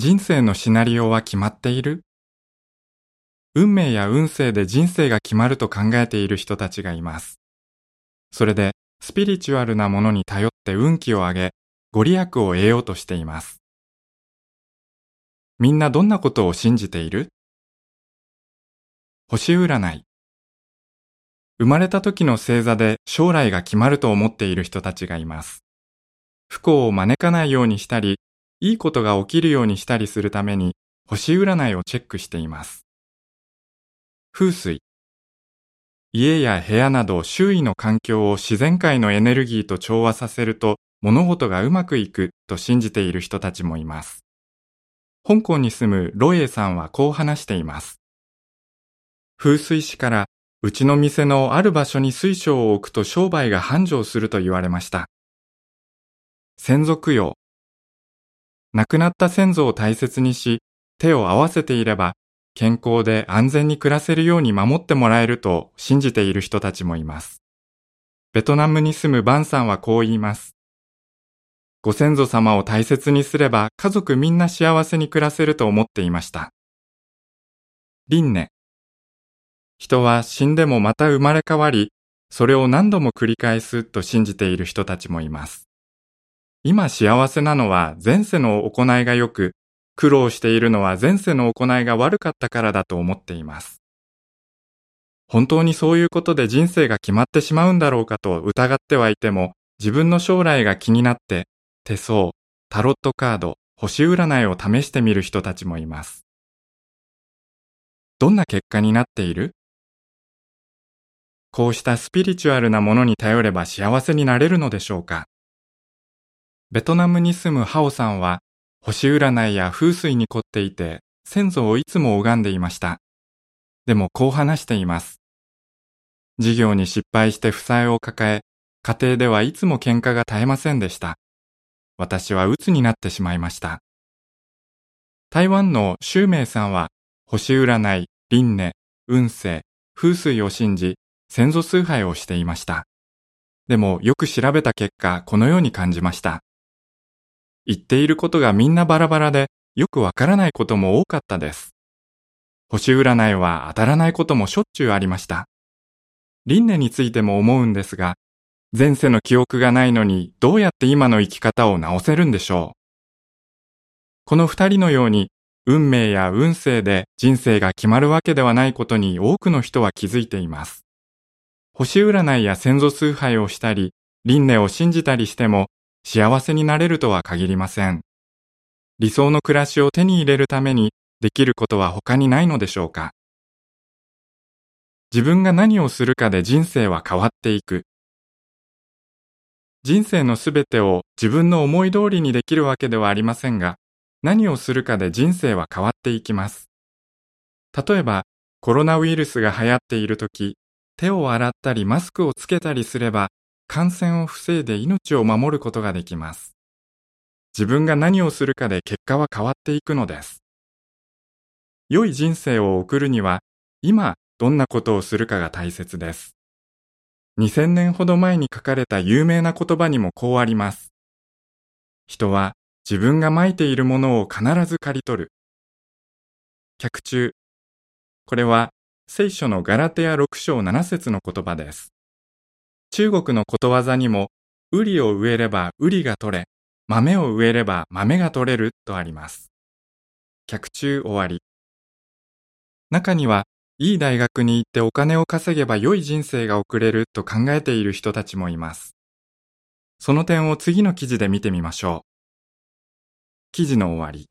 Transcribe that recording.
人生のシナリオは決まっている？運命や運勢で人生が決まると考えている人たちがいます。それで、スピリチュアルなものに頼って運気を上げ、ご利益を得ようとしています。みんなどんなことを信じている？星占い。生まれた時の星座で将来が決まると思っている人たちがいます。不幸を招かないようにしたり、いいことが起きるようにしたりするために星占いをチェックしています。風水。家や部屋など周囲の環境を自然界のエネルギーと調和させると物事がうまくいくと信じている人たちもいます。香港に住むロエイさんはこう話しています。風水師からうちの店のある場所に水晶を置くと商売が繁盛すると言われました。先祖供養。亡くなった先祖を大切にし、手を合わせていれば、健康で安全に暮らせるように守ってもらえると信じている人たちもいます。ベトナムに住むバンさんはこう言います。ご先祖様を大切にすれば家族みんな幸せに暮らせると思っていました。輪廻。人は死んでもまた生まれ変わり、それを何度も繰り返すと信じている人たちもいます。今幸せなのは前世の行いが良く、苦労しているのは前世の行いが悪かったからだと思っています。本当にそういうことで人生が決まってしまうんだろうかと疑ってはいても、自分の将来が気になって手相、タロットカード、星占いを試してみる人たちもいます。どんな結果になっている？こうしたスピリチュアルなものに頼れば幸せになれるのでしょうか？ベトナムに住むハオさんは、星占いや風水に凝っていて、先祖をいつも拝んでいました。でもこう話しています。事業に失敗して負債を抱え、家庭ではいつも喧嘩が絶えませんでした。私は鬱になってしまいました。台湾の周明さんは、星占い、輪廻、運勢、風水を信じ、先祖崇拝をしていました。でもよく調べた結果、このように感じました。言っていることがみんなバラバラでよくわからないことも多かったです。星占いは当たらないこともしょっちゅうありました。輪廻についても思うんですが、前世の記憶がないのにどうやって今の生き方を直せるんでしょう。この二人のように運命や運勢で人生が決まるわけではないことに多くの人は気づいています。星占いや先祖崇拝をしたり、輪廻を信じたりしても幸せになれるとは限りません。理想の暮らしを手に入れるためにできることは他にないのでしょうか？自分が何をするかで人生は変わっていく。人生のすべてを自分の思い通りにできるわけではありませんが、何をするかで人生は変わっていきます。例えば、コロナウイルスが流行っているとき、手を洗ったりマスクをつけたりすれば感染を防いで命を守ることができます。自分が何をするかで結果は変わっていくのです。良い人生を送るには、今どんなことをするかが大切です。2000年ほど前に書かれた有名な言葉にもこうあります。人は自分がまいているものを必ず刈り取る。客中。これは聖書のガラテヤ6章7節の言葉です。中国のことわざにも、ウリを植えればウリが取れ、豆を植えれば豆が取れるとあります。客中終わり。中には、いい大学に行ってお金を稼げば良い人生が送れると考えている人たちもいます。その点を次の記事で見てみましょう。記事の終わり。